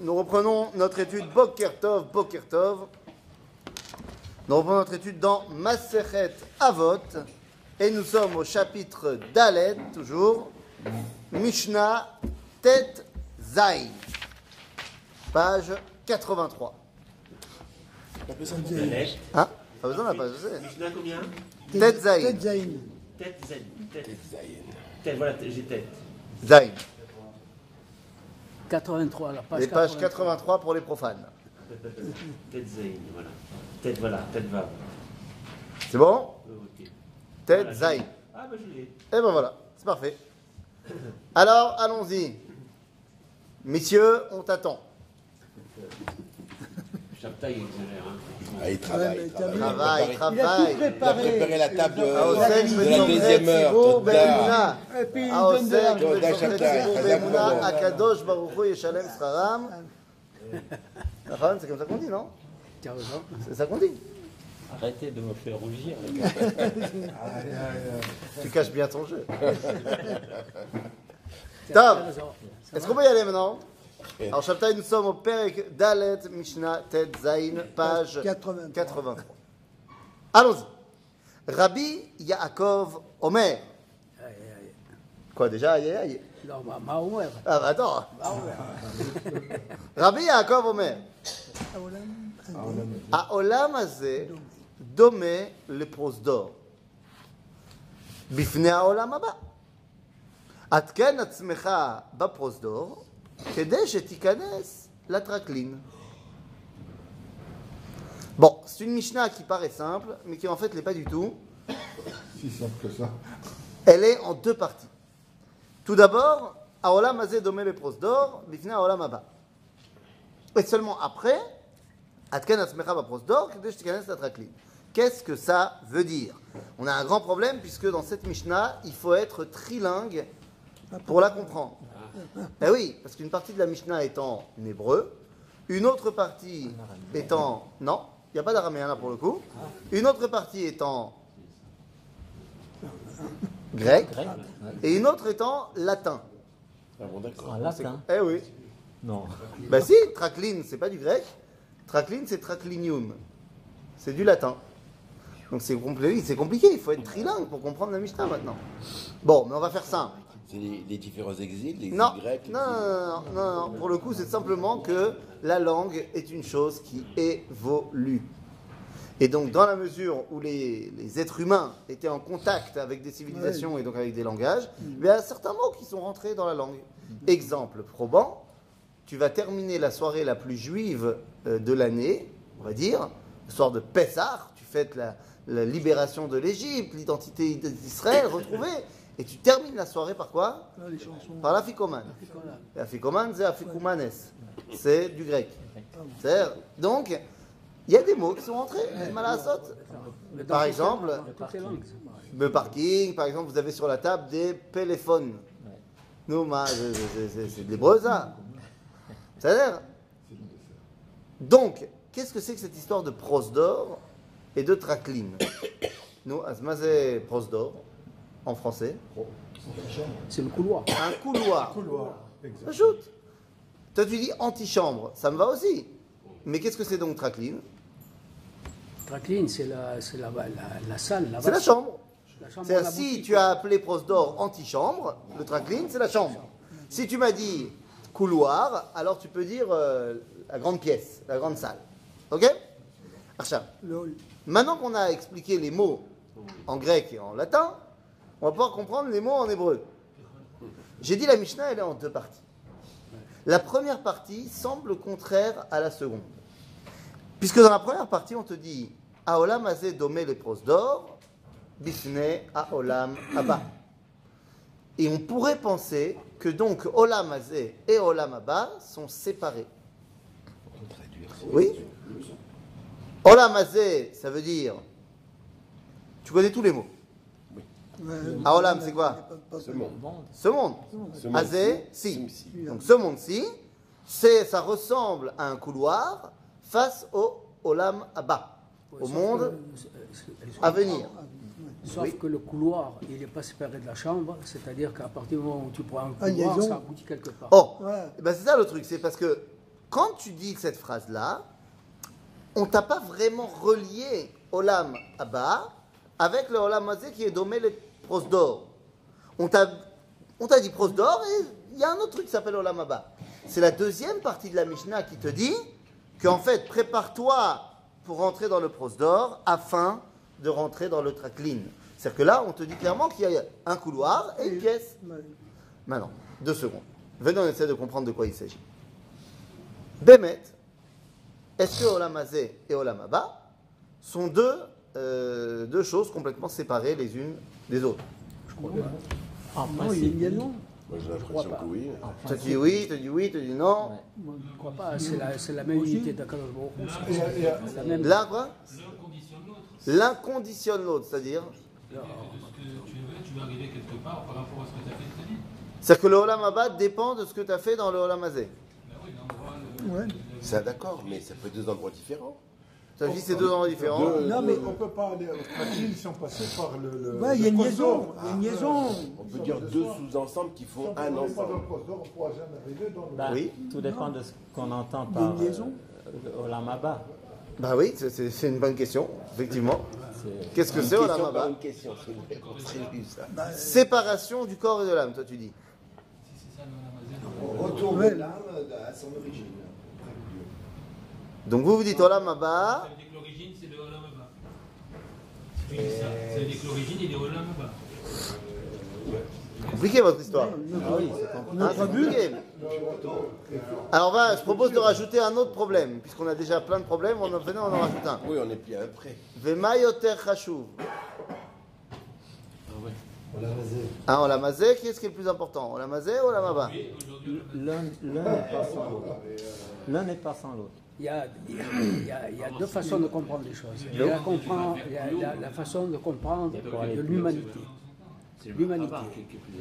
nous reprenons notre étude Bokertov, Bokertov. Nous reprenons notre étude dans Maseret Avot. Et nous sommes au chapitre Dalet, toujours. Mishnah Tet Zain. Page 83. Hein Pas besoin de la page, je sais. Mishnah combien Tet Zain. Tête Zayn. Tête zen. Tête Tête, voilà, j'ai tête. Zain. 83, la page Les pages 83. 83 pour les profanes. Tête zen, voilà. Tête, voilà, tête va. C'est bon ok. Tet Voilà, Zain. Ah, bah je l'ai. Et ben voilà, c'est parfait. Alors, allons-y. Messieurs, on t'attend. Chaptaï exagère, hein. Ah, il travaille, Ouais, il travaille. Il a préparé- Il a la table Ah, de la deuxième heure. Toda. Et puis il Ah, donne de l'argent. Toda Shabtai, Chazak Baruch. Akadosh Baruch Hu Yeshalem Sraram. Enfin, C'est comme ça qu'on dit, non T'as raison. C'est ça qu'on dit. Arrêtez de me faire rougir, les gars. Tu caches bien ton jeu. Top. Est-ce qu'on peut y aller maintenant? Alors, Shabtai, nous sommes au Perek Dalet Mishnah Tet Zain, page 83. 83. Allons-y. Rabbi Yaakov Omer. Aïe, aïe. Quoi déjà Aïe, aïe, aïe. Non, ma- Mahomet. Ah bah attends. Mahomet. Rabbi Yaakov Omer. העולם הזה דומה לפרוזדור בפני העולם הבא. עדכן עצמך בפרוזדור Kedesh Shetikanes la tracline. Bon, c'est une Mishnah qui paraît simple, mais qui en fait l'est pas du tout. Si simple que ça. Elle est en deux parties. Tout d'abord, Aolam Azé Domé le Prosdor, Bifna Aolam Abba. Et seulement après, Atken Asmecha Prosdor, Kedesh Shetikanes la tracline. Qu'est-ce que ça veut dire? On a un grand problème puisque dans cette Mishnah, il faut être trilingue pour la comprendre. Eh oui, parce qu'une partie de la Mishnah est en hébreu, une autre partie est en. Non, il n'y a pas d'araméen là pour le coup. Une autre partie est en grec, et une autre est en latin. Ah bon, d'accord. En latin Eh oui. Non. Bah si, traklin, c'est pas du grec. Traklin, c'est traclinium. C'est du latin. Donc c'est compli- c'est compliqué, il faut être trilingue pour comprendre la Mishnah maintenant. Bon, mais on va faire simple. C'est les, les différents exils, les Non, grecs. les non, non, non, non, non. Pour le coup, c'est simplement que la langue est une chose qui évolue. Et donc, dans la mesure où les, les êtres humains étaient en contact avec des civilisations et donc avec des langages, il y a certains mots qui sont rentrés dans la langue. Exemple probant, tu vas terminer la soirée la plus juive euh, de l'année, on va dire, le soir de Pessah, tu fêtes la, la libération de l'Égypte, l'identité d'Israël retrouvée, et tu termines la soirée par quoi Ah, par l'afikoman. L'afikoman, c'est afikumanes. C'est du grec. C'est-à-dire, Donc, il y a des mots qui sont rentrés, Par exemple. Le parking, par exemple, vous avez sur la table des téléphones. Nous, c'est- de l'hébreu, ça. C'est-à-dire Donc, qu'est-ce que c'est que cette histoire de prosdor et de traklin Nous, Asmazé prosdor, en français, C'est le couloir. un couloir. Ajoute. Toi, tu dis antichambre, ça me va aussi. Mais qu'est-ce que c'est donc traklin Tracline, c'est la, c'est la, la, la salle. C'est la chambre. La chambre C'est-à-dire, à la si boutique. tu as appelé prosdor antichambre, le traklin, c'est la chambre. Si tu m'as dit couloir, alors tu peux dire euh, la grande pièce, la grande salle. Ok? Archa. Maintenant qu'on a expliqué les mots en grec et en latin, on va pouvoir comprendre les mots en hébreu. J'ai dit la Mishnah, elle est en deux parties. La première partie semble contraire à la seconde. Puisque dans la première partie, on te dit Aolam azé domé le prosdor, bifne aolam abba. Et on pourrait penser que donc Olam azé et Olam abba sont séparés. Oui Olam azé, ça veut dire. Tu connais tous les mots. Ouais. Ah, Olam, c'est quoi pas- Ce monde. Ce monde. Azé, si. Si. Donc ce monde-ci, c'est, ça ressemble à un couloir face au Olam Abba, au Sauf monde c'est- à venir. Sauf Oui. que le couloir, il n'est pas séparé de la chambre, c'est-à-dire qu'à partir du moment où tu prends un Ah, couloir, ça aboutit quelque part. Oh, Ouais. eh ben, c'est ça le truc, c'est parce que quand tu dis cette phrase-là, on t'a pas vraiment relié Olam Abba avec le Olam Hazé qui est dommé le prosdor. On t'a on t'a dit prosdor et il y a un autre truc qui s'appelle Olam Abba. C'est la deuxième partie de la Mishnah qui te dit qu'en fait, prépare-toi pour rentrer dans le prosdor afin de rentrer dans le traklin. C'est-à-dire que là, on te dit clairement qu'il y a un couloir et une pièce. Maintenant, deux secondes. Venons, on essaie de comprendre de quoi il s'agit. Bémet, est-ce que Olam Hazé et Olam Abba sont deux, euh, deux choses complètement séparées les unes des autres En Non, il y a principe, non. Moi, j'ai crois l'impression que oui. tu principe, dis oui, tu dis oui, tu dis non. ouais. Moi, je ne crois pas. C'est la, c'est la même unité d'Akadosh Baruch. Là, quoi L'un conditionne l'autre. L'un conditionne l'autre, c'est-à-dire ce que tu veux, tu veux arriver quelque part par rapport à ce que tu as fait de ta vie. C'est-à-dire que le Olam Abba dépend de ce que tu as fait dans le Olam Hazé. Ben oui, l'endroit, le- C'est d'accord, mais ça peut être deux endroits différents. Tu as dit c'est deux endroits différents. Deux- Non, deux- mais on ne peut pas aller au Traquil sans passer par le. le Ouais, il y a une prosdor. liaison, une liaison. On peut dire deux sous-ensembles qui font on un ensemble. prosdor, on ne pourra jamais arriver dans le. Bah, Oui. Tout dépend de ce qu'on entend a une par liaison. euh, Olam Abba. Bah oui, c'est- une bonne question, effectivement. Qu'est-ce que c'est Olam question par Abba une question, c'est très nul, ça. Séparation du corps et de l'âme, toi tu dis. si c'est ça le Olam Hazé, Retour Ouais. de l'âme à son origine. Donc vous vous dites Olam Abba, ça veut dire que l'origine, c'est le Olam Abba. Si tu dis ça, ça veut dire que l'origine, il est Olam Abba. compliqué votre histoire. Ah oui, c'est compliqué. Hein, c'est compliqué. Alors va, je propose de rajouter un autre problème, puisqu'on a déjà plein de problèmes, on en venait, on en rajoute un. Oui, on est plus après. Vema yoter chashuv. On l'a rasé. Hein, Olam Hazé, qui est ce qui est le plus important? Olam Hazé ou Olam Abba L'un l'un n'est pas sans l'autre. L'un n'est pas sans l'autre. Il y, a, il, y a, il y deux façons de comprendre les choses. Il y a, la, comprend- il y a la- la façon de comprendre de l'humanité. L'humanité.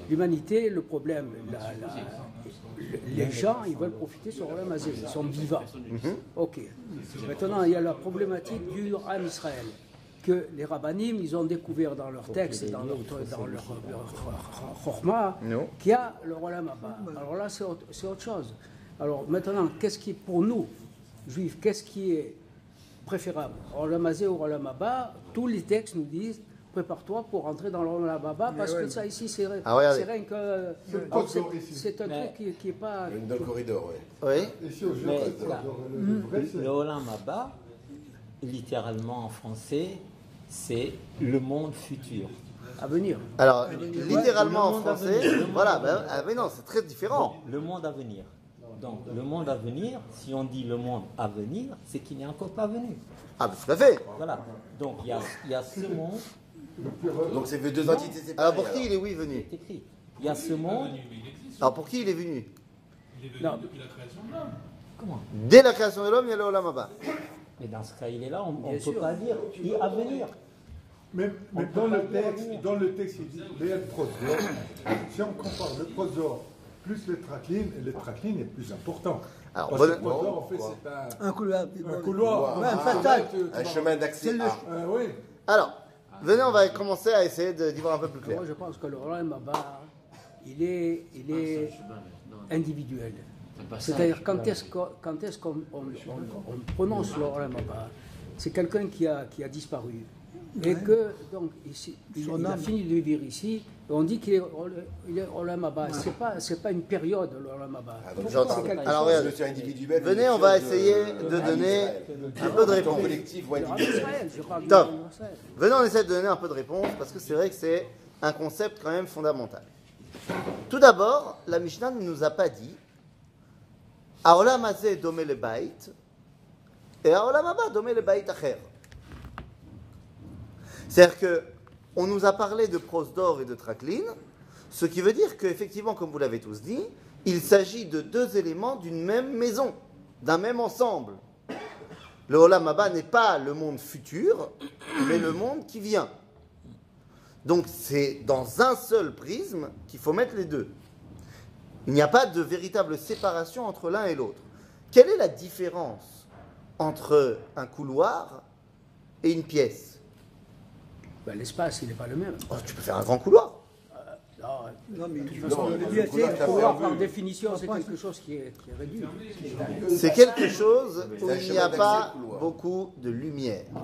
L'humanité, le problème, la- la- le- les gens, ils veulent profiter sur le mazé, ils sont vivants. Ok. Maintenant, il y a la problématique du Ham Israël, que les rabbinim, ils ont découvert dans leur texte, dans leur, dans leur, leur chorma, qu'il y a le Olam Abba. Alors là, c'est autre, c'est autre chose. Alors maintenant, qu'est-ce qui, pour nous, juifs, qu'est-ce qui est préférable? Olam Hazé ou Olam Abba? Tous les textes nous disent prépare-toi pour rentrer dans l'Olam Abba parce que ça ici, c'est Ah, rien que. c'est- un Mais- truc qui n'est pas. Dans le corridor, oui. Oui Ici, au Mais- le, le vrai, c'est. Le Olam Abba, littéralement en français, c'est le monde futur. à venir. Alors, littéralement en français, voilà, ben, ah, mais non, c'est très différent. Le monde à venir. Donc, le monde à venir, si on dit le monde à venir, c'est qu'il n'est encore pas venu. Ah, tout à fait. Voilà. Donc, il y a, il y a ce monde Donc c'est deux entités séparées. Alors, pour qui il est oui venu qui est écrit. Il y a ce monde. Alors, pour qui il est venu Il est venu Non. depuis la création de l'homme. Comment? Dès la création de l'homme, il y a le Olam Abba. Mais dans ce cas, il est là, on ne Bien peut sûr. pas dire il à venir. Mais, mais dans, le texte, dans le texte, il dit. Si on compare le prosdor plus le tracline, le tracline est plus important. Alors, Parce que le bon- prosdor, en fait, c'est un, Un couloir. un couloir. Ouais, un Ah, fatal. Un chemin d'accès à. Euh, oui. Alors, venez, on va commencer à essayer de- d'y voir un peu plus clair. Moi, je pense que le Abba, il est, il est individuel. C'est-à-dire, quand est-ce qu'on on, on- on prononce le Abba C'est quelqu'un qui a, qui a disparu. Et que, donc, ici, il, il a fini de vivre ici, et on dit qu'il est, il est Olam Abba. Ce n'est pas, c'est pas une période, le Olam Abba. Ah, donc, Alors, chose- Venez, on va essayer de donner un peu de réponse. collectif Top. Venez, on essaie de donner un peu de réponse parce que c'est vrai que c'est un concept quand même fondamental. Tout d'abord, la Mishnah ne nous a pas dit Aolam domé le bait et Aolam haba domé le bait acher. C'est-à-dire que on nous a parlé de prosdor et de tracline, ce qui veut dire qu'effectivement, comme vous l'avez tous dit, il s'agit de deux éléments d'une même maison, d'un même ensemble. Le Olam n'est pas le monde futur, mais le monde qui vient. Donc c'est dans un seul prisme qu'il faut mettre les deux. Il n'y a pas de véritable séparation entre l'un et l'autre. Quelle est la différence entre un couloir et une pièce? Ben, L'espace, il n'est pas le même. Oh, Tu peux faire un grand couloir. Non, Non, mais de toute façon, le le couloir, par définition, c'est quelque chose qui est, qui est réduit. C'est quelque chose où il n'y a pas beaucoup de lumière. Oui.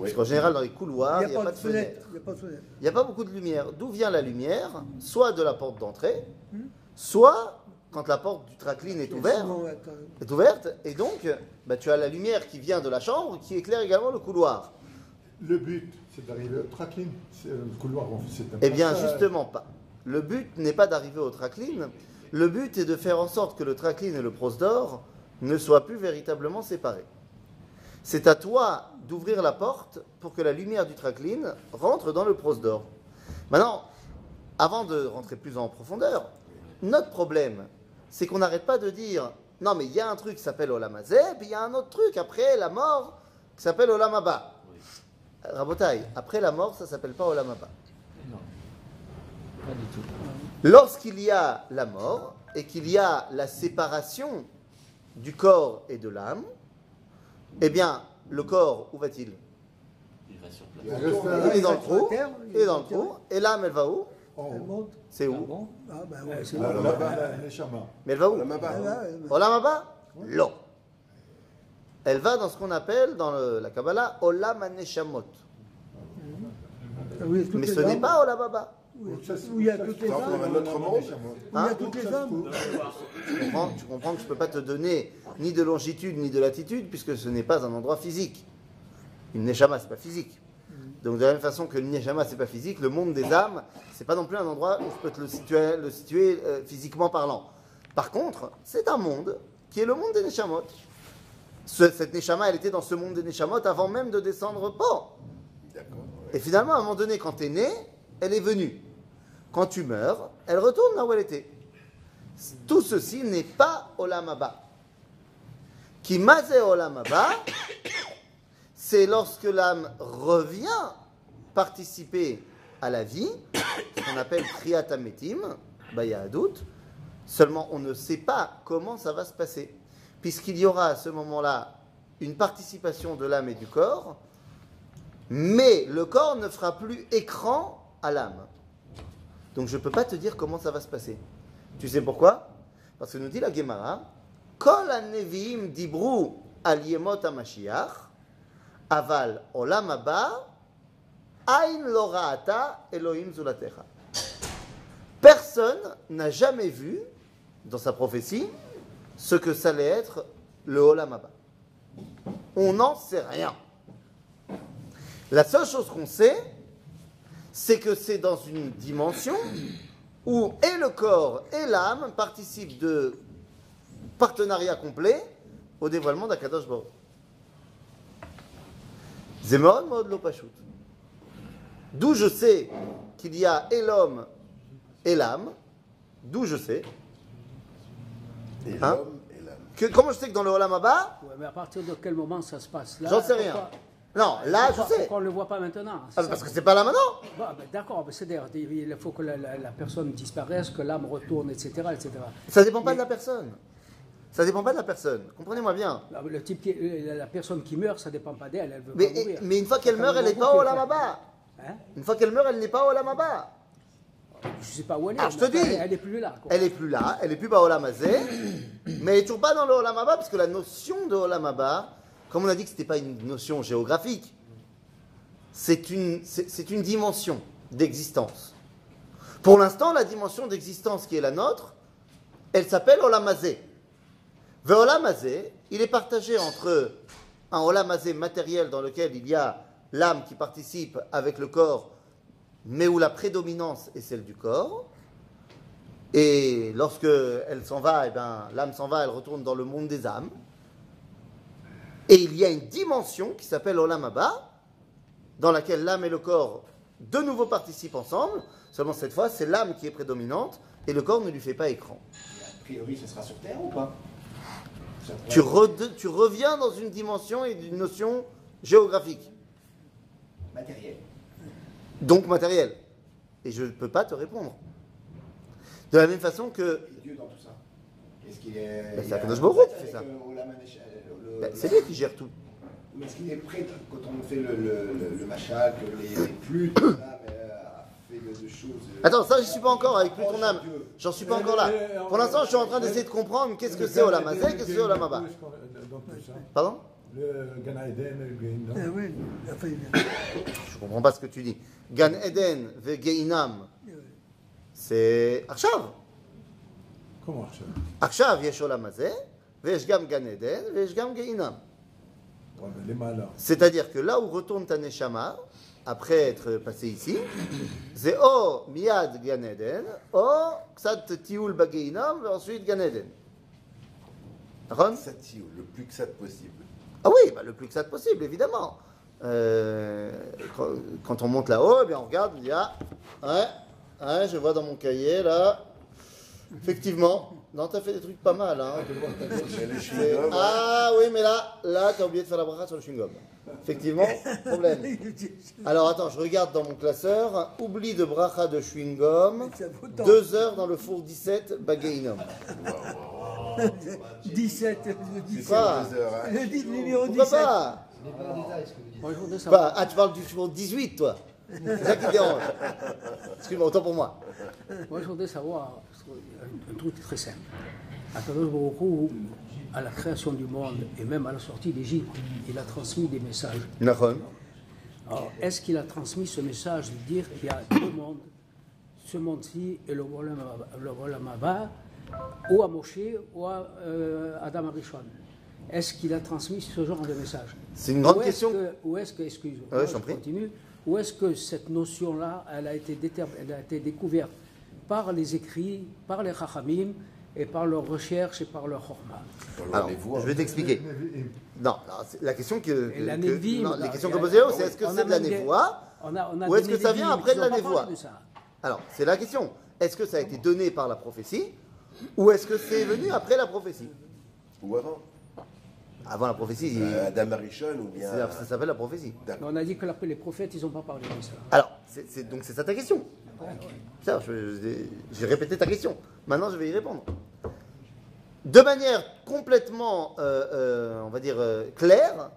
Parce qu'en général, dans les Il couloirs, n'y a, pas de fenêtre. fenêtre. Il n'y a pas de fenêtre. Il n'y a pas beaucoup de lumière. D'où vient la lumière Soit de la porte d'entrée, soit quand la porte du tracline est ouverte, est ouverte, et donc bah, tu as la lumière qui vient de la chambre qui éclaire également le couloir. Le but, c'est d'arriver au tracking. C'est le couloir, Eh bien, justement pas. Le but n'est pas d'arriver au tracline. Le but est de faire en sorte que le tracline et le prosdor ne soient plus véritablement séparés. C'est à toi d'ouvrir la porte pour que la lumière du tracline rentre dans le prosdor. Maintenant, avant de rentrer plus en profondeur, notre problème, c'est qu'on n'arrête pas de dire non, mais il y a un truc qui s'appelle Olamazé, puis il y a un autre truc après la mort qui s'appelle Olamaba. Rabotaille, après la mort, ça s'appelle pas Olamaba. Pas du tout. Lorsqu'il y a la mort et qu'il y a la séparation du corps et de l'âme, eh bien, le corps, où va-t-il? Il va sur place. Il est dans le trou, terre, il est dans le trou, et l'âme, elle va où? C'est où? Ah, ben ouais. Mais elle va où? Là, là-bas. Ah, là, ouais, Olamaba Lo. Elle va dans ce qu'on appelle, dans le- la Kabbalah, Olam Haneshamot. Ah oui, Mais ce n'est pas Ça, c'est- Où il y a toutes les âmes. un autre monde. Où il y Hein a toutes les Ça, âmes. Tu comprends, tu comprends que je ne peux pas te donner ni de longitude ni de latitude, puisque ce n'est pas un endroit physique. Une Neshama, ce n'est pas physique. Donc de la même façon que le Neshama, ce n'est pas physique, le monde des âmes, ce n'est pas non plus un endroit où je peux te le situer, le situer euh, physiquement parlant. Par contre, c'est un monde qui est le monde des Neshamot. Ce- cette Neshama, elle était dans ce monde des Neshamot avant même de descendre pas. D'accord. Et finalement, à un moment donné, quand tu es né, elle est venue. Quand tu meurs, elle retourne là où elle était. Tout ceci n'est pas Olam Haba. Qui maze Olam c'est lorsque l'âme revient participer à la vie, ce qu'on appelle Kriyat Ametim, doute. Seulement, on ne sait pas comment ça va se passer. Puisqu'il y aura à ce moment-là une participation de l'âme et du corps, mais le corps ne fera plus écran à l'âme. Donc je ne peux pas te dire comment ça va se passer. Tu sais pourquoi? Parce que nous dit la Gemara, Kol al aval olam ain Elohim. Personne n'a jamais vu, dans sa prophétie, ce que ça allait être le olam. On n'en sait rien. La seule chose qu'on sait, c'est que c'est dans une dimension où et le corps et l'âme participent de partenariat complet au dévoilement d'Akadosh Baruch. Zemon Mod Lo Pashut. D'où je sais qu'il y a et l'homme et l'âme, d'où je sais. Et Hein l'homme et l'âme. Que, comment je sais que dans le Olam Ouais, mais à partir de quel moment ça se passe là J'en sais rien. pourquoi- non, là je sais. pourquoi on ne le voit pas maintenant Ah, parce que c'est pas là maintenant. Bah, bah, D'accord, mais c'est-à-dire il faut que la, la- la personne disparaisse, que l'âme retourne, etc. etc. Ça dépend pas de la personne. Ça dépend pas de la personne. Comprenez-moi bien. Là, Le type qui- la personne qui meurt, ça ne dépend pas d'elle, elle veut Mais, pas mourir. mais une fois qu'elle meurt, elle n'est pas au. Hein Une fois qu'elle meurt, elle n'est pas au Lamaba. Je ne sais pas où elle est. Ah, je te dis. Elle n'est plus là. quoi. Elle est plus là, elle est plus pas au Lamazé, mais elle est toujours pas dans le Olamaba, parce que la notion de Olamaba, comme on a dit que c'était pas une notion géographique, c'est une, c'est une dimension d'existence. Pour l'instant, la dimension d'existence qui est la nôtre, elle s'appelle Olamazé. Le Olamazé, il est partagé entre un Olamazé matériel dans lequel il y a l'âme qui participe avec le corps, mais où la prédominance est celle du corps. Et lorsque elle s'en va, eh ben, l'âme s'en va, elle retourne dans le monde des âmes. Et il y a une dimension qui s'appelle Olam Haba, dans laquelle l'âme et le corps de nouveau participent ensemble. Seulement cette fois, c'est l'âme qui est prédominante et le corps ne lui fait pas écran. A priori, ce sera sur Terre ou pas? Tu, rede- tu reviens dans une dimension et une notion géographique, Matériel. Donc matérielle. Et je ne peux pas te répondre. De la même façon que Et Dieu dans tout ça Est-ce qu'il est. Ben, c'est Akadosh qui fait ça. euh, euh, le- ben, c'est lui qui gère tout. Mais est-ce qu'il est prêt quand on fait le, le, le, le machal, que les, les mais, euh, fait de choses. euh, Attends, ça, je suis pas encore avec plus ton âme. J'en suis pas encore là. Pour l'instant, je suis en train d'essayer de comprendre qu'est-ce que c'est Olam Hazeh, qu'est-ce que c'est Olam Haba. Dans tout ça. Pardon Le Gan Eden, le Gehinnom. Eh oui, enfin, il Je comprends pas ce que tu dis. Gan Eden ve Geinam, c'est Akshav. Comment ça Akshav yesh Olam Hazeh, vesh gam Gan Eden, vesh gam Geinam. C'est-à-dire que là où retourne ta neshama, après être passé ici, c'est o miad Gan Eden, o ksat tioul bageinam, et ensuite Gan Eden. Satiu, le plus que ça possible. Ah oui, bah, le plus que ça possible, évidemment. Euh, quand, quand on monte là-haut, eh bien, on regarde, on dit Ah, ouais, ouais, je vois dans mon cahier là. Effectivement, non, t'as fait des trucs pas mal. Hein. Mais C'est- chewing-gums, Ah oui, mais là, là, t'as oublié de faire la bracha sur le chewing-gum. Effectivement, problème. Alors attends, je regarde dans mon classeur. Oubli de bracha de chewing-gum. Deux heures dans le four 17, bagainom. 17, le 17. Quoi. Le dit- numéro Pourquoi 17. pas Moi, je voudrais savoir. Bah, ah, tu parles du four 18, toi C'est ça qui te dérange. Excuse-moi, autant pour moi. Moi, je voudrais savoir un, un truc très simple. Akadosh Baruch Hu, à la création du monde et même à la sortie d'Égypte, il a transmis des messages. Nahon. Alors, est-ce qu'il a transmis ce message de dire qu'il y a deux mondes, ce monde-ci et le Olam Haba, ou à Moshe ou à euh, Adam Arishon Est-ce qu'il a transmis ce genre de message C'est une grande Ou question. que- Ou est-ce que, excuse-moi, Ouais, je je t'en prie. continue, ou est-ce que cette notion-là, elle a été elle a été découverte par les écrits, par les Chachamim, et par leur recherche et par leur chorma Dans Alors, voix. je vais t'expliquer. Non, la question que, Et la que- Nevi'im, non, là, les questions il y que a- posées, c'est est-ce que c'est de la névoie On a- on a Ou est-ce que ça vient après de la névoie. Alors, c'est la question. Est-ce que ça a été donné par la prophétie ou est-ce que c'est venu après la prophétie Ou avant. Avant la prophétie, Euh, Adam Arishon ou bien. ça s'appelle la prophétie. On a dit que après les prophètes, ils n'ont pas parlé de ça. Alors, donc c'est ça ta question. Je- j'ai répété ta question. Maintenant, je vais y répondre. De manière complètement, euh, euh, on va dire, euh, claire,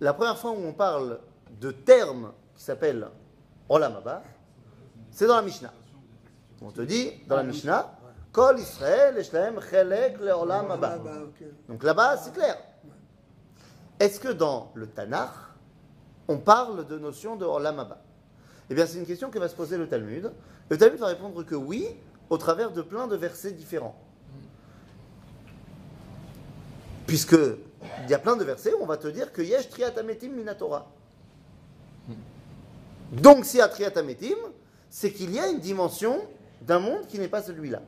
la première fois où on parle de termes qui s'appellent Olam c'est dans la Mishnah. On te dit, dans la Mishnah, Kol Israël, Eshlaem, Chelek, le Olam Haba. Ah, bah, ok. Donc là-bas, c'est clair. Est-ce que dans le Tanakh, on parle de notion de Olam Haba? Eh bien, c'est une question que va se poser le Talmud. Le Talmud va répondre que oui, au travers de plein de versets différents. Puisque il y a plein de versets où on va te dire que Yesh Triatametim Minatora. Donc, si à Triatametim, c'est qu'il y a une dimension d'un monde qui n'est pas celui-là.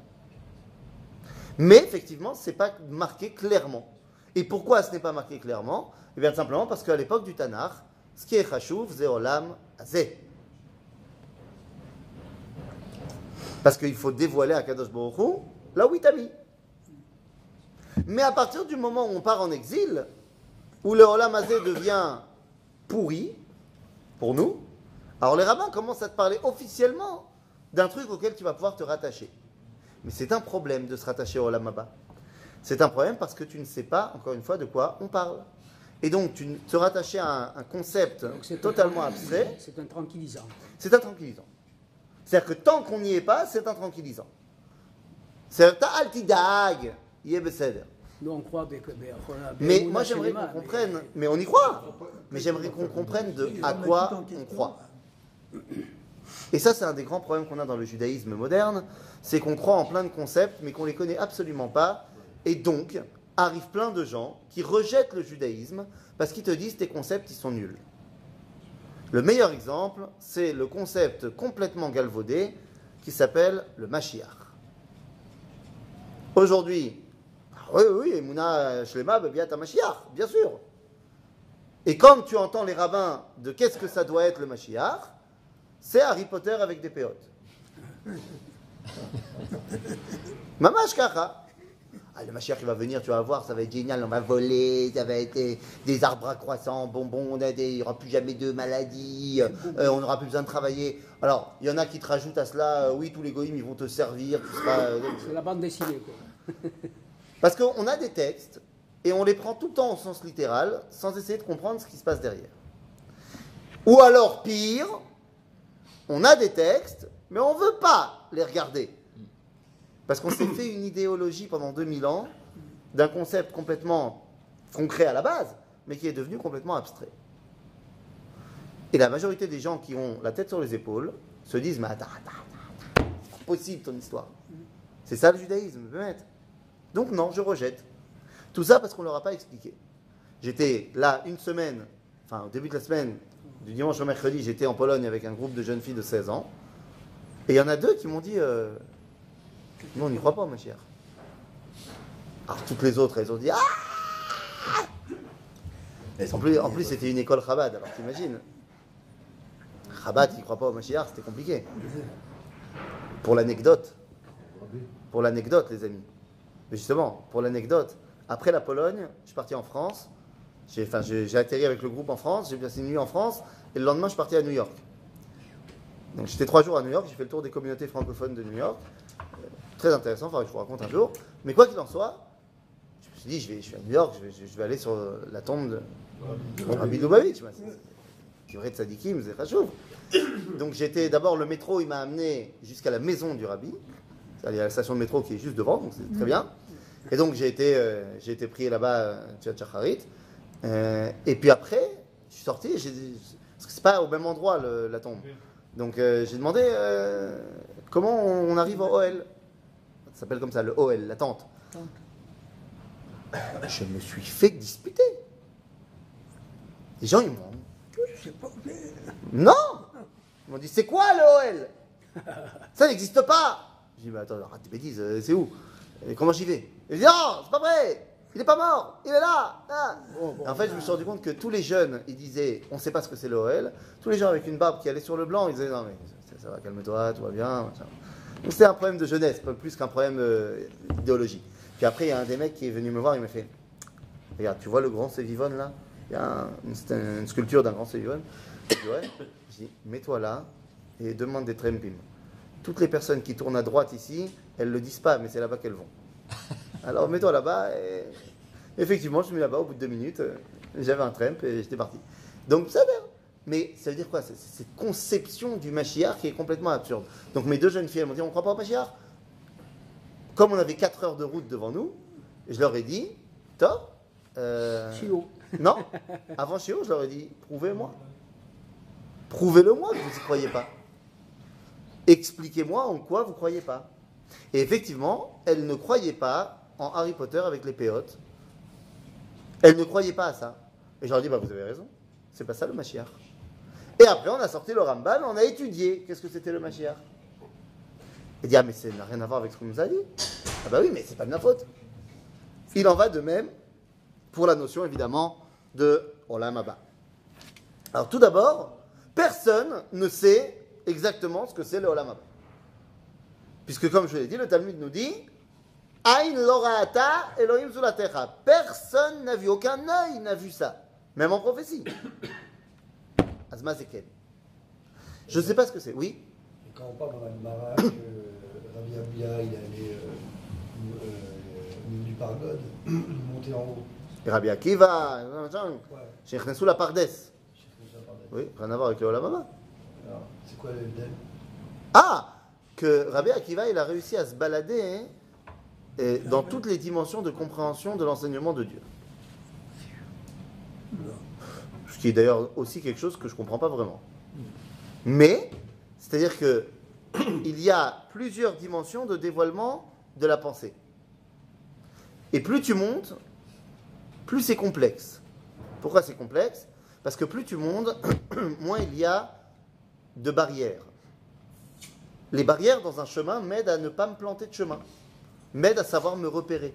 Mais effectivement, ce n'est pas marqué clairement. Et pourquoi ce n'est pas marqué clairement? Eh bien, simplement parce qu'à l'époque du Tanakh, ce qui est Chashuv, c'est Olam. Parce qu'il faut dévoiler à Kadosh Baruch là où il t'a mis. Mais à partir du moment où on part en exil, où le Olam Hazeh devient pourri, pour nous, alors les rabbins commencent à te parler officiellement d'un truc auquel tu vas pouvoir te rattacher. Mais c'est un problème de se rattacher au Olam. C'est un problème parce que tu ne sais pas, encore une fois, de quoi on parle. Et donc, tu, te rattacher à un, un concept totalement abstrait, C'est un tranquillisant. c'est un tranquillisant. C'est-à-dire que tant qu'on n'y est pas, c'est un tranquillisant. C'est un altidag, yebeseder. Nous, on croit que. on a- Mais on moi, j'aimerais qu'on mais- comprenne, mais on y croit. Mais j'aimerais qu'on comprenne de à quoi on croit. Et ça, c'est un des grands problèmes qu'on a dans le judaïsme moderne, c'est qu'on croit en plein de concepts, mais qu'on les connaît absolument pas. Et donc, arrivent plein de gens qui rejettent le judaïsme parce qu'ils te disent tes concepts, ils sont nuls. Le meilleur exemple, c'est le concept complètement galvaudé qui s'appelle le Mashiach. Aujourd'hui, ah oui, oui, Mouna Shlema, Bebiat Mashiach, bien sûr. Et quand tu entends les rabbins de qu'est-ce que ça doit être le Mashiach, c'est Harry Potter avec des péotes. Mamash Kacha. Ah, le Mashiach, il va venir, tu vas voir, ça va être génial, on va voler, ça va être des, des arbres à croissants, bonbons, des- il n'y aura plus jamais de maladies, euh, on n'aura plus besoin de travailler. Alors, il y en a qui te rajoutent à cela, euh, oui, tous les goïms, ils vont te servir, euh, C'est la bande dessinée, quoi. parce qu'on a des textes et on les prend tout le temps au sens littéral sans essayer de comprendre ce qui se passe derrière. Ou alors, pire, on a des textes, mais on ne veut pas les regarder. Parce qu'on s'est fait une idéologie pendant 2000 ans d'un concept complètement concret à la base, mais qui est devenu complètement abstrait. Et la majorité des gens qui ont la tête sur les épaules se disent Mais attends, attends, c'est possible ton histoire. C'est ça le judaïsme. Donc non, je rejette. Tout ça parce qu'on ne leur a pas expliqué. J'étais là une semaine, enfin au début de la semaine, du dimanche au mercredi, j'étais en Pologne avec un groupe de jeunes filles de 16 ans. Et il y en a deux qui m'ont dit euh, Nous, on n'y croit pas, ma chère. Alors toutes les autres, elles ont dit Ah En plus, c'était une école Chabad, alors t'imagines. Chabad qui ne croit pas au Mashiach, c'était compliqué. Pour l'anecdote, pour l'anecdote, les amis. Mais justement, pour l'anecdote, après la Pologne, je suis parti en France. J'ai enfin, atterri avec le groupe en France, j'ai passé une nuit en France, et le lendemain, je suis parti à New York. Donc j'étais trois jours à New York, j'ai fait le tour des communautés francophones de New York. Euh, très intéressant, que je vous raconte un jour. Mais quoi qu'il en soit, je me suis dit, je vais, je vais à New York, je vais, aller sur la tombe de, Rabbi Lubavitch, c'est- vrai de Sadikim, c'est Khashouf. Donc j'étais d'abord le métro, il m'a amené jusqu'à la maison du Rabbi. Il y a la station de métro qui est juste devant, donc c'est très bien. Et donc j'ai été, euh, été prié là-bas, euh, tu vois, Chacharit. Euh, et puis après, je suis sorti, j'ai dit- parce que c'est pas au même endroit le- la tombe. Donc euh, j'ai demandé euh, comment on arrive au OL. Ça s'appelle comme ça, le OL, la tente. Je me suis fait disputer. Les gens, ils m'ont. Je sais pas, mais Non Ils m'ont dit c'est quoi le OL Ça n'existe pas J'ai dit mais attends, arrête tes bêtises, c'est où? Et comment j'y vais? Ils dit non, c'est pas vrai Il n'est pas mort Il est là, là. Et En fait, je me suis rendu compte que tous les jeunes, ils disaient on sait pas ce que c'est le OL. Tous les gens avec une barbe qui allaient sur le blanc, ils disaient non mais ça, ça va, calme-toi, tout va bien. Donc c'était un problème de jeunesse, pas plus qu'un problème euh, d'idéologie. Puis après, il y a un des mecs qui est venu me voir, il m'a fait Regarde, tu vois le grand Sévivone là? Il y a un- une, c'est une sculpture d'un grand Sévivone. Je dis ouais. Je dis mets-toi là et demande des trempim. Toutes les personnes qui tournent à droite ici, elles le disent pas, mais c'est là-bas qu'elles vont. Alors mets-toi là-bas et effectivement, je suis mis là-bas au bout de deux minutes. J'avais un tremp et j'étais parti. Donc ça va. Mais ça veut dire quoi? C'est c'est cette conception du Mashiach qui est complètement absurde. Donc mes deux jeunes filles, elles m'ont dit on ne croit pas au Mashiach Comme on avait 4 heures de route devant nous, je leur ai dit, top. euh, Chio. non, avant Chio, je leur ai dit, prouvez-moi. Prouvez-le-moi que vous n'y croyez pas. Expliquez-moi en quoi vous ne croyez pas. Et effectivement, elles ne croyaient pas en Harry Potter avec les péotes. Elles ne croyaient pas à ça. Et je leur ai dit, bah, vous avez raison. C'est pas ça le Mashiach. Et après, on a sorti le Rambam, on a étudié qu'est-ce que c'était le Mashiach? Et dit, ah, mais ça n'a rien à voir avec ce qu'on nous a dit. Ah, bah oui, mais c'est pas de ma faute. Il en va de même pour la notion évidemment de Olam Abba. Alors tout d'abord, personne ne sait exactement ce que c'est le Olam Abba. Puisque comme je l'ai dit, le Talmud nous dit Elohim. Personne n'a vu, aucun œil n'a vu ça, même en prophétie. Je ne sais pas ce que c'est. Oui Et quand on parle dans la que Rabbi Abia, il est allé euh, euh, du Pargode, monter en haut. Et Rabbi Akiva, Sheikh Nesou la Pardes. Oui, rien à voir avec le Olam Abba. Alors, c'est quoi le dème Ah Que Rabbi Akiva, il a réussi à se balader hein, et dans toutes les dimensions de compréhension de l'enseignement de Dieu. Ce qui est d'ailleurs aussi quelque chose que je ne comprends pas vraiment. Mais, c'est-à-dire que il y a plusieurs dimensions de dévoilement de la pensée. Et plus tu montes, plus c'est complexe. Pourquoi c'est complexe? Parce que plus tu montes, moins il y a de barrières. Les barrières dans un chemin m'aident à ne pas me planter de chemin, m'aident à savoir me repérer.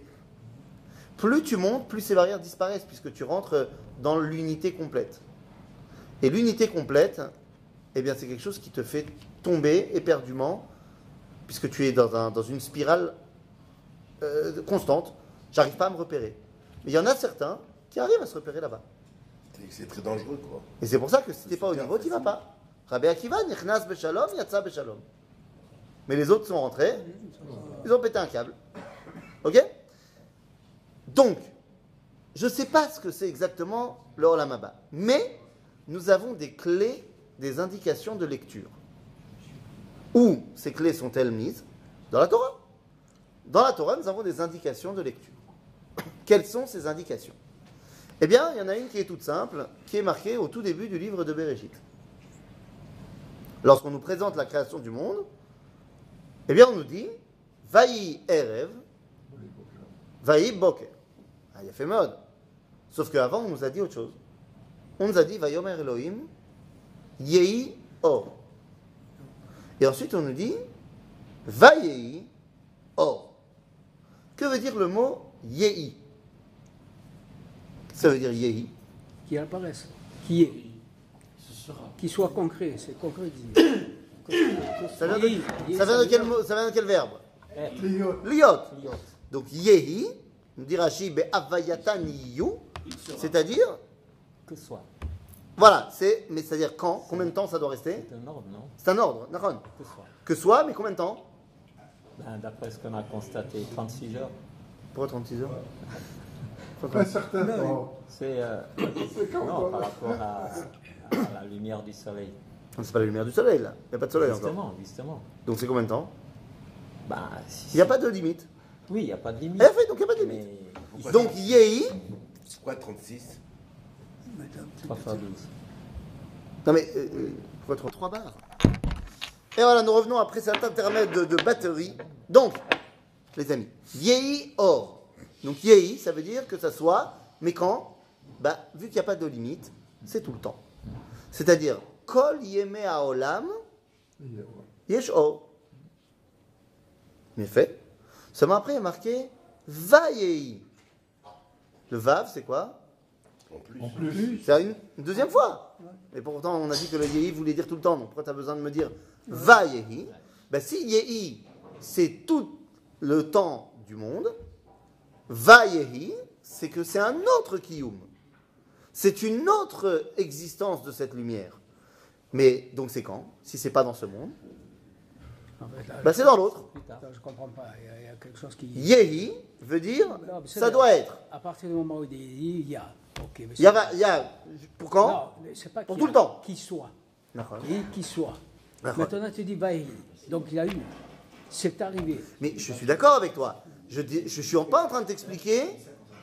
Plus tu montes, plus ces barrières disparaissent, puisque tu rentres dans l'unité complète. Et l'unité complète, eh bien, c'est quelque chose qui te fait tomber éperdument, puisque tu es dans, un- dans une spirale euh, constante. J'arrive pas à me repérer. Mais il y en a certains qui arrivent à se repérer là-bas. C'est- C'est très dangereux, quoi. Et c'est pour ça que si t'es pas au niveau, tu vas pas. Rabbi Akiva, Nichnas Beshalom, Yatsa Beshalom. Mais les autres sont rentrés, ils ont pété un câble. Ok? Donc, je ne sais pas ce que c'est exactement le Olam Haba. Mais nous avons des clés, des indications de lecture. Où ces clés sont-elles mises? Dans la Torah. Dans la Torah, nous avons des indications de lecture. Quelles sont ces indications? Eh bien, il y en a une qui est toute simple, qui est marquée au tout début du livre de Bereshit. Lorsqu'on nous présente la création du monde, eh bien, on nous dit Vaï Erev, Vaï Boker. Ah, il a fait mode. Sauf qu'avant, on nous a dit autre chose. On nous a dit Vayomer Elohim, Yehi Or. Et ensuite, on nous dit Vayehi Or. Que veut dire le mot Yehi? Ça veut dire Yehi. Qui apparaissent. Qui est. Qui soit concret. C'est concret. Ça vient de quel verbe? Liot. Donc Yehi, nous dit Rashi, c'est-à-dire, Que soit. voilà, c'est, mais c'est-à-dire quand, combien de temps ça doit rester C'est un ordre, non C'est un ordre, d'accord Que soit. Que soit, mais combien de temps Ben, D'après ce qu'on a constaté, 36 heures. Pourquoi 36 heures Un certain temps. C'est euh, non, par rapport à, à la lumière du soleil. C'est pas la lumière du soleil, là. Il n'y a pas de soleil encore. Justement, justement. Donc c'est combien de temps Si- Il n'y a pas de limite. Oui, il n'y a pas de limite. Eh, fait, donc il n'y a pas de limite. Mais Donc Yehi, C'est quoi 36 3 fois 12. non mais, euh, euh, pourquoi trois, trois barres? Et voilà, nous revenons après cet intermède de, de batterie. Donc, les amis, Yehi Or. Donc Yehi, ça veut dire que ça soit, mais quand bah, Vu qu'il n'y a pas de limite, c'est tout le temps. C'est-à-dire, Kol Yeme Haolam, Yesh Or. Mais fait. Seulement après, il y a marqué Vayehi. Le Vav, c'est quoi? En plus. En plus. C'est une, une deuxième fois. Et pourtant, on a dit que le Yehi voulait dire tout le temps. Donc pourquoi tu as besoin de me dire Va Yehi ben, Si Yehi, c'est tout le temps du monde, Va Yehi, c'est que c'est un autre Kiyum. C'est une autre existence de cette lumière. Mais donc c'est quand? Si c'est pas dans ce monde, ben, c'est dans l'autre. je comprends pas. Il y, a, il y a quelque chose qui. Yehi veut dire Non, ça doit être. À partir du moment où il dit il y a. Il y a, il y a pour quand? Non, pas Pour tout le temps. Qui soit. D'accord. Qui, qui soit. D'accord. Maintenant, tu dis Vaï. Donc il y a eu. C'est arrivé. Mais je suis d'accord avec toi. Je ne suis pas en train de t'expliquer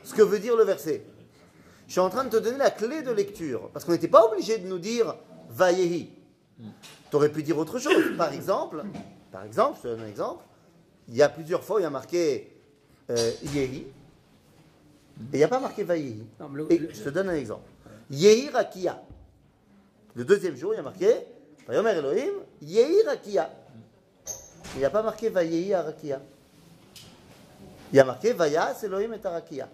ce que veut dire le verset. Je suis en train de te donner la clé de lecture. Parce qu'on n'était pas obligé de nous dire Vayehi. Tu aurais pu dire autre chose. Par exemple, par exemple, je te donne un exemple. Il y a plusieurs fois, il y a marqué euh, Yehi. Et il n'y a pas marqué Vayehi. Et je te donne un exemple. Yehi Rakia. Le deuxième jour, il y a marqué Vayomer Elohim, Yehi Rakia. Il n'y a pas marqué Vayehi Arakia. Il y a marqué Vayas Elohim et Arakia.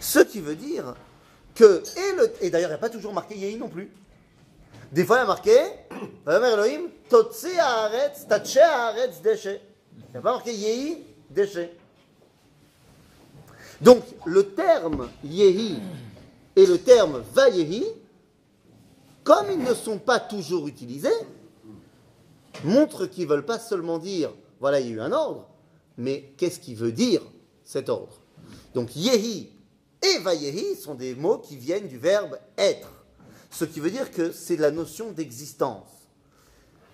Ce qui veut dire que, et, le- et d'ailleurs, il n'y a pas toujours marqué Yehi non plus. Des fois, il y a marqué Elohim, Totse Haaretz, Tache Haaretz Deshe. Il n'y a pas marqué Yehi Deshe. Donc, le terme Yehi et le terme Vayehi, comme ils ne sont pas toujours utilisés, montrent qu'ils ne veulent pas seulement dire voilà, il y a eu un ordre, mais qu'est-ce qui veut dire cet ordre? Donc, Yehi et Vayehi sont des mots qui viennent du verbe être, ce qui veut dire que c'est la notion d'existence.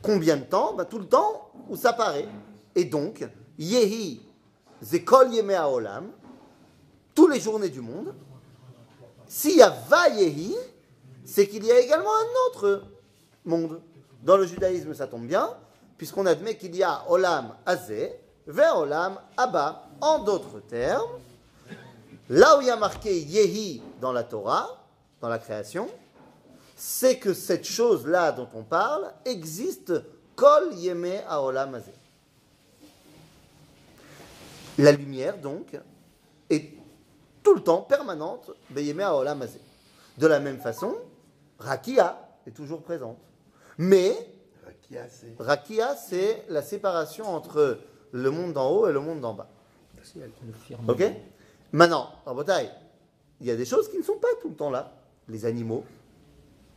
Combien de temps? Ben, Tout le temps où ça paraît. Et donc, Yehi, Zekol Yeme Haolam, tous les journées du monde. S'il y a Vayehi, c'est qu'il y a également un autre monde. Dans le judaïsme, ça tombe bien, puisqu'on admet qu'il y a Olam Azé, vers Olam Abba. En d'autres termes, là où il y a marqué Yehi dans la Torah, dans la création, c'est que cette chose-là dont on parle existe Kol Yeme Olam Azé. La lumière, donc, est tout le temps permanente Beyeme Olam Azé. De la même façon, Rakia est toujours présente. Mais Rakia, c'est. La séparation entre le monde d'en haut et le monde d'en bas. Ok? Maintenant, en bataille, il y a des choses qui ne sont pas tout le temps là. Les animaux.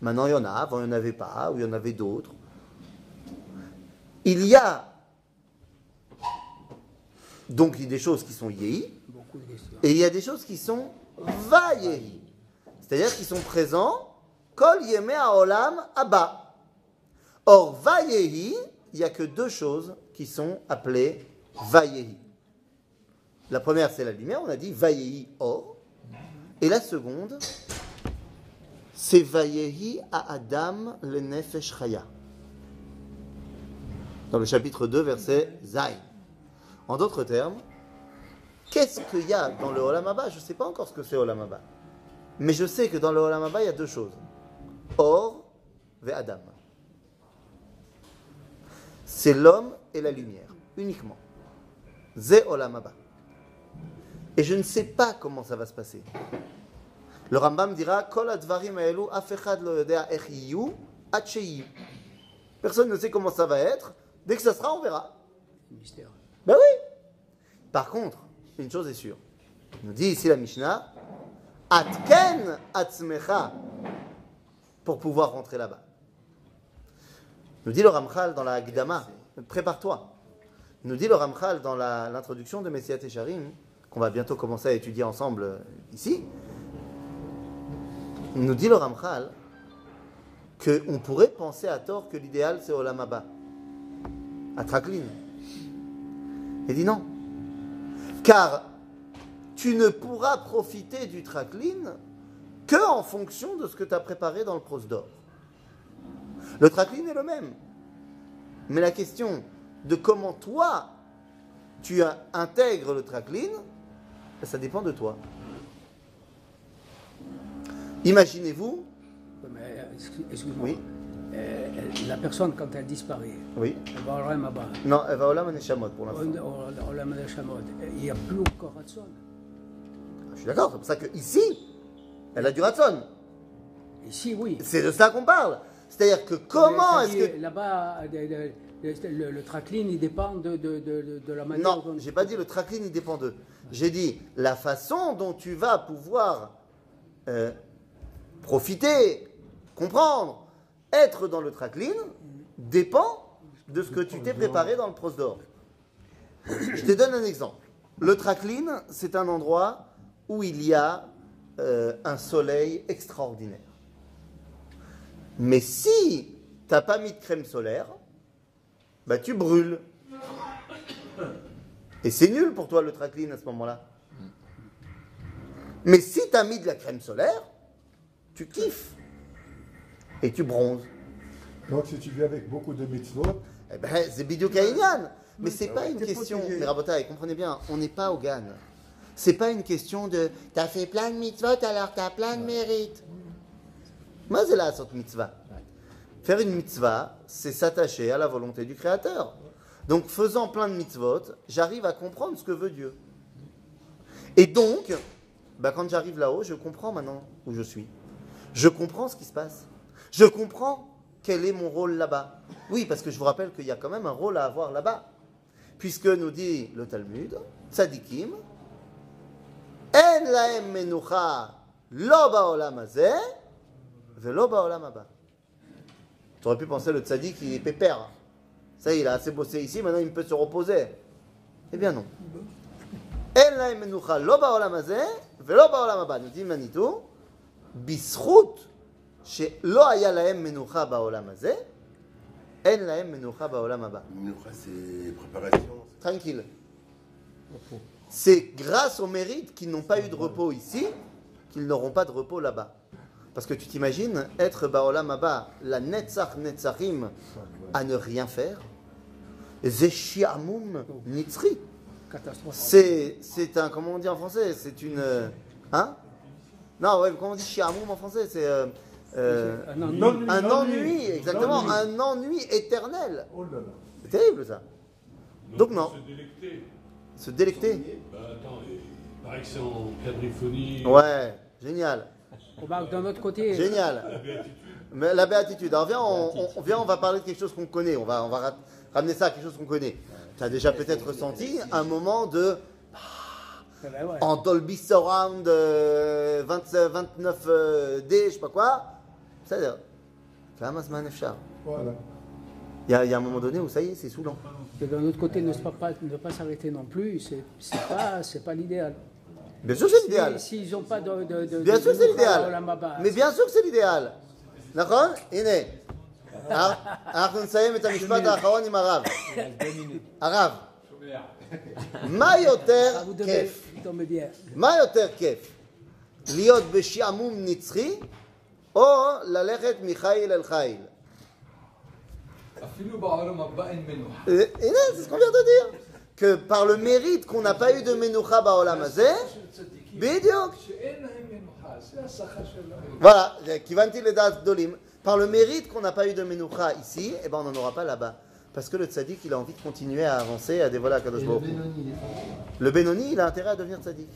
Maintenant, il y en a. Avant, il n'y en avait pas. Ou il y en avait d'autres. Il y a donc des choses qui sont questions. Et il y a des choses qui sont vayehi. C'est-à-dire qui sont présents. Kol yeme haolam abba. Or, Vayehi, il n'y a que deux choses qui sont appelées Vayehi. La première, c'est la lumière, on a dit Vayehi Or. Et la seconde, c'est Vayehi à Adam le Nefesh Chaya. Dans le chapitre 2, verset Zayn. En d'autres termes, qu'est-ce qu'il y a dans le Olam Haba? Je ne sais pas encore ce que c'est Olam Haba. Mais je sais que dans le Olam Haba, il y a deux choses. Or et Adam. C'est l'homme et la lumière, uniquement. Ze Olam Haba. Et je ne sais pas comment ça va se passer. Le Rambam dira Kol advarim haelu, af echad lo yodea. Personne ne sait comment ça va être. Dès que ça sera, on verra. Mystère. Ben oui. Par contre, une chose est sûre. Il nous dit ici la Mishnah Atken atzmecha pour pouvoir rentrer là-bas. Nous dit le Ramchal dans la Gdama Prépare-toi. Nous dit le Ramchal dans l'introduction de Messiat Esharim, qu'on va bientôt commencer à étudier ensemble euh, ici. Nous dit le Ramchal qu'on pourrait penser à tort que l'idéal c'est Olam Haba, à Traklin. Il dit non. Car tu ne pourras profiter du traklin que en fonction de ce que tu as préparé dans le prose d'or. Le traklin est le même. Mais la question de comment toi tu intègres le traklin, ça dépend de toi. Imaginez-vous, euh, excuse- Excuse-moi. Oui. Euh, la personne, quand elle disparaît, oui, elle va au Olam Haba, non, elle va au Olam Neshamot pour l'instant. au Olam il n'y a plus encore Ratson. Je suis d'accord, c'est pour ça que ici, elle a du ratson. Ici, oui. C'est de ça qu'on parle. C'est-à-dire que comment est-ce que Là-bas, euh, le, le, tracline, il dépend de, de, de, de la manière Non, j'ai pas dit le tracking, il dépend d'eux. J'ai dit la façon dont tu vas pouvoir euh, profiter, comprendre, être dans le tracking dépend de ce que tu t'es préparé dans le pros d'or. Je te donne un exemple. Le tracking, c'est un endroit où il y a euh, un soleil extraordinaire. Mais si tu n'as pas mis de crème solaire, bah tu brûles. Et c'est nul pour toi le tracline à ce moment-là. Mais si tu as mis de la crème solaire, tu kiffes. Et tu bronzes. Donc si tu vis avec beaucoup de mitzvot, Eh ben, c'est Bidou. Mais c'est pas une t'es question. Mais Rabotai, comprenez bien, on n'est pas au GAN. C'est pas une question de t'as fait plein de mitzvot alors t'as plein de mérites. Moi, c'est la sorte mitzvah. Faire une mitzvah, c'est s'attacher à la volonté du Créateur. Donc, faisant plein de mitzvot, j'arrive à comprendre ce que veut Dieu. Et donc, bah, quand j'arrive là-haut, je comprends maintenant où je suis. Je comprends ce qui se passe. Je comprends quel est mon rôle là-bas. Oui, parce que je vous rappelle qu'il y a quand même un rôle à avoir là-bas. Puisque nous dit le Talmud, Tzadikim, En laem menucha lo ba'olam hazeh, velo ba'olam haba. Tu aurais pu penser le tzaddik, il est pépère. Ça il a assez bossé ici, maintenant il peut se reposer. Eh bien non. En laem menucha lo ba'olam hazeh, velo ba'olam haba. Nous dit Manitou, בזכות שלא היה להם מנוחה בעולם הזה, אין להם מנוחה בעולם הבא. Minoucha, c'est préparation. Tranquille. C'est grâce au mérite qu'ils n'ont pas eu de repos ici, qu'ils n'auront pas de repos là-bas. Parce que tu t'imagines être Baolam Abba, la Netzach Netzachim, à ne rien faire. Zeshiamum Nitzri. Catastrophe. C'est, c'est un, comment on dit en français C'est une. euh, Hein Non, ouais, comment on dit Shiamoum en français C'est. euh, euh, Un ennui. Non, un Un ennui, ennui. exactement, Ennui. un ennui éternel. oh là là. C'est terrible ça. Donc non, Se délecter. se délecter. Bah attends, il paraît que c'est en quadriphonie. Ouais, génial, Remarque, d'un autre côté, génial. Mais la béatitude. Alors viens, on, on- on- viens, on va parler de quelque chose qu'on connaît. On va, on va ra- ramener ça à quelque chose qu'on connaît. Tu as déjà peut-être ressenti un moment de ben ouais. en Dolby Surround euh, 20 29 euh, D, je sais pas quoi. C'est-à-dire, כמה זמן אפשר? Voilà. Il y, a- il y a un moment donné où ça y est, c'est saoulant. Et d'un autre côté, ne pas, pas- ne pas s'arrêter non plus, c'est c'est pas, c'est pas l'idéal. Bien sûr que c'est l'idéal. Si- S'ils n'ont pas de, de, de- Bien de- sûr que c'est de- l'idéal. Olam Haba, Mais bien sûr que c'est l'idéal. D'accord Iné. אנחנו נסיים את המשפט האחרון עם הרב. הרב, מה יותר vous devez כיף? tomber bien. מה יותר כיף? להיות בשעמום נצחי או ללכת מחיל אל חיל? אפילו בעולם הבא אין מנוחה. Euh, Et là, c'est ce qu'on vient de dire. Que par le mérite qu'on n'a pas eu de menoucha baolam hazeh, bidiouk. שאין להם מנוחה, זה השכר שלהם. Voilà, kivanti le das dolim. Par le mérite qu'on n'a pas eu de menoucha ici, eh ben on n'en aura pas là-bas. Parce que le tzaddik, il a envie de continuer à avancer, à dévoiler à Kadosh le. Benoni, il est pas- Le Benoni, il a intérêt à devenir tzaddik.